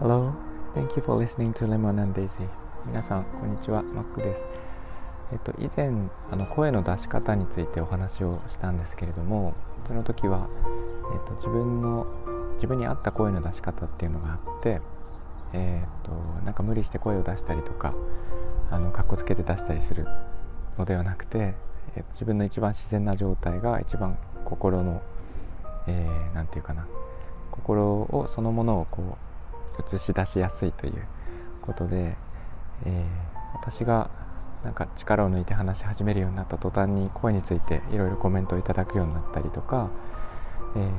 Hello, thank you for listening to Lemon and Daisy. 皆さん、こんにちは、マックです。えっと、以前、あの声の出し方についてお話をしたんですけれども、その時は、えっと、自分の自分に合った声の出し方っていうのがあって、えっと、なんか無理して声を出したりとか、あの、かっこつけて出したりするのではなくて、えっと、自分の一番自然な状態が一番心の、えー、て言うかな、心をそのものをこう映し出しやすいということで、えー、私がなんか力を抜いて話し始めるようになった途端に声についていろいろコメントをいただくようになったりとか、えー、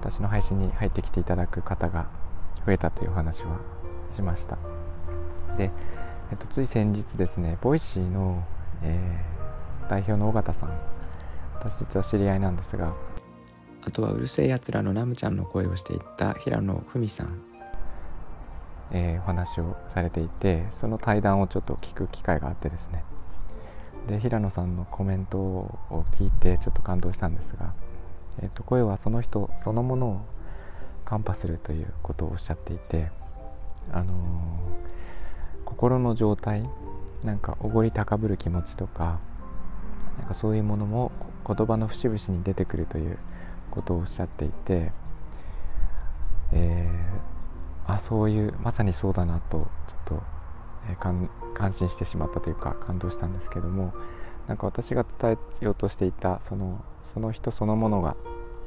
私の配信に入ってきていただく方が増えたというお話はしました。で、えっと、つい先日ですねボイシーの、えー、代表の尾形さん私実は知り合いなんですがあとはうるせえやつらのナムちゃんの声をしていた平野文さん、えー、お話をされていてその対談をちょっと聞く機会があってですね。で平野さんのコメントを聞いてちょっと感動したんですが、えー、と声はその人そのものをカンパするということをおっしゃっていて、あのー、心の状態なんかおごり高ぶる気持ちとかなんかそういうものも言葉の節々に出てくるということをおっしゃっていて、えー、あそういうまさにそうだなとちょっと、えー、感心してしまったというか感動したんですけどもなんか私が伝えようとしていたそのその人そのものが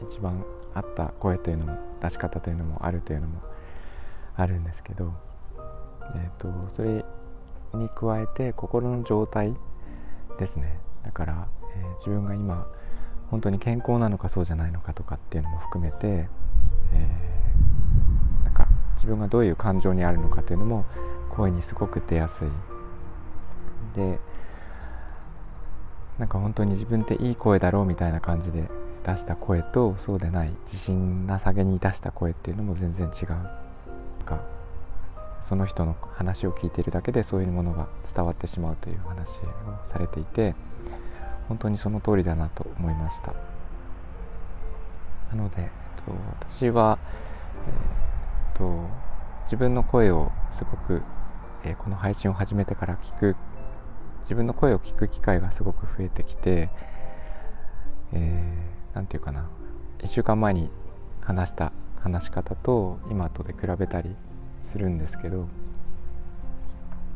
一番あった声というのも出し方というのもあるというのもあるんですけど、えーと、とそれに加えて心の状態ですね。だから、えー、自分が今本当に健康なのかそうじゃないのかとかっていうのも含めて、えー、なんか自分がどういう感情にあるのかっていうのも声にすごく出やすい。でなんか本当に自分っていい声だろうみたいな感じで出した声とそうでない自信なさげに出した声っていうのも全然違う。かその人の話を聞いているだけでそういうものが伝わってしまうという話をされていて本当にその通りだなと思いました。なので、えっと、私は、え、っと自分の声をすごく、えー、この配信を始めてから聞く自分の声を聞く機会がすごく増えてきて何、えー、て言うかな1週間前に話した話し方と今とで比べたりするんですけど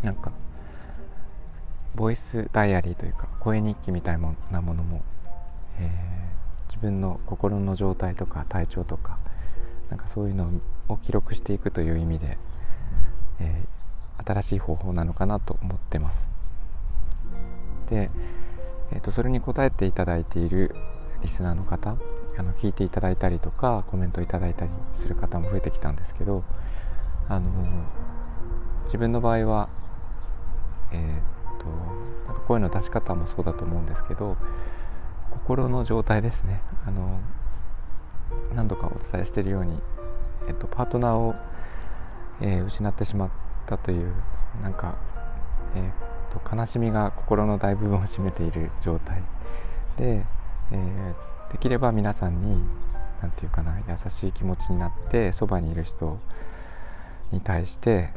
なんかボイスダイアリーというか声日記みたいなものも、えー、自分の心の状態とか体調とかなんかそういうのを記録していくという意味で、えー、新しい方法なのかなと思ってます。で、えーと、それに答えていただいているリスナーの方あの聞いていただいたりとかコメントいただいたりする方も増えてきたんですけどあの自分の場合は、えーとなんか声の出し方もそうだと思うんですけど心の状態ですね。あの何度かお伝えしているように、えっと、パートナーを、えー、失ってしまったというなんか、えー、っと悲しみが心の大部分を占めている状態。で、えー、できれば皆さんに何て言うかな優しい気持ちになってそばにいる人に対して、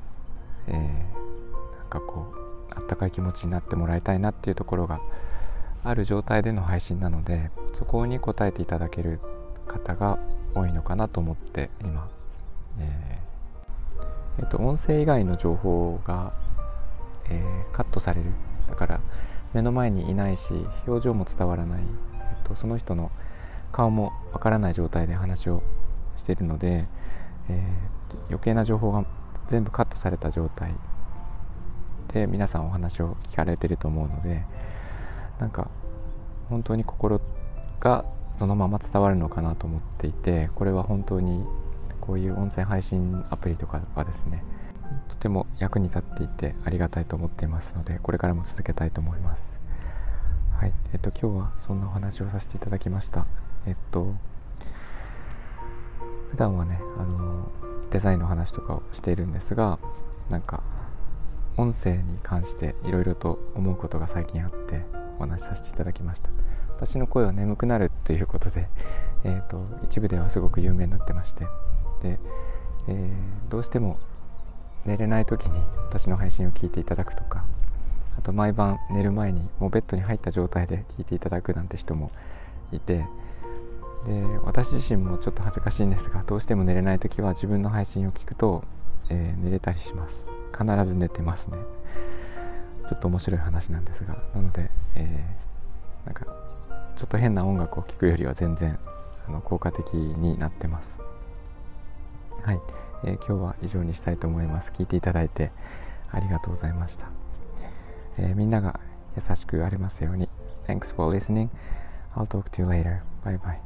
えー、なんかこうあったかい気持ちになってもらいたいなっていうところがある状態での配信なのでそこに応えていただける方が多いのかなと思って今、えー、えっと、音声以外の情報が、えー、カットされる。だから目の前にいないし表情も伝わらない、えっと、その人の顔もわからない状態で話をしているので、えー、余計な情報が全部カットされた状態で皆さんお話を聞かれてると思うのでなんか本当に心がそのまま伝わるのかなと思っていてこれは本当にこういう音声配信アプリとかはですねとても役に立っていてありがたいと思っていますのでこれからも続けたいと思います。はいえっと今日はそんなお話をさせていただきました。えっと普段はねあのデザインの話とかをしているんですがなんか音声に関していろいろと思うことが最近あってお話しさせていただきました。私の声は眠くなるということで、えーと、一部ではすごく有名になってましてで、えー、どうしても寝れない時に私の配信を聞いていただくとかあと毎晩寝る前にもうベッドに入った状態で聞いていただくなんて人もいてで私自身もちょっと恥ずかしいんですがどうしても寝れない時は自分の配信を聞くと、えー、寝れたりします。必ず寝てますね。ちょっと面白い話なんですがなので、えー、なんかちょっと変な音楽を聴くよりは全然あの効果的になってます。はい、えー、今日は以上にしたいと思います。聞いていただいてありがとうございました、えー、みんなが優しくありますように。Thanks for listening. I'll talk to you later. Bye bye.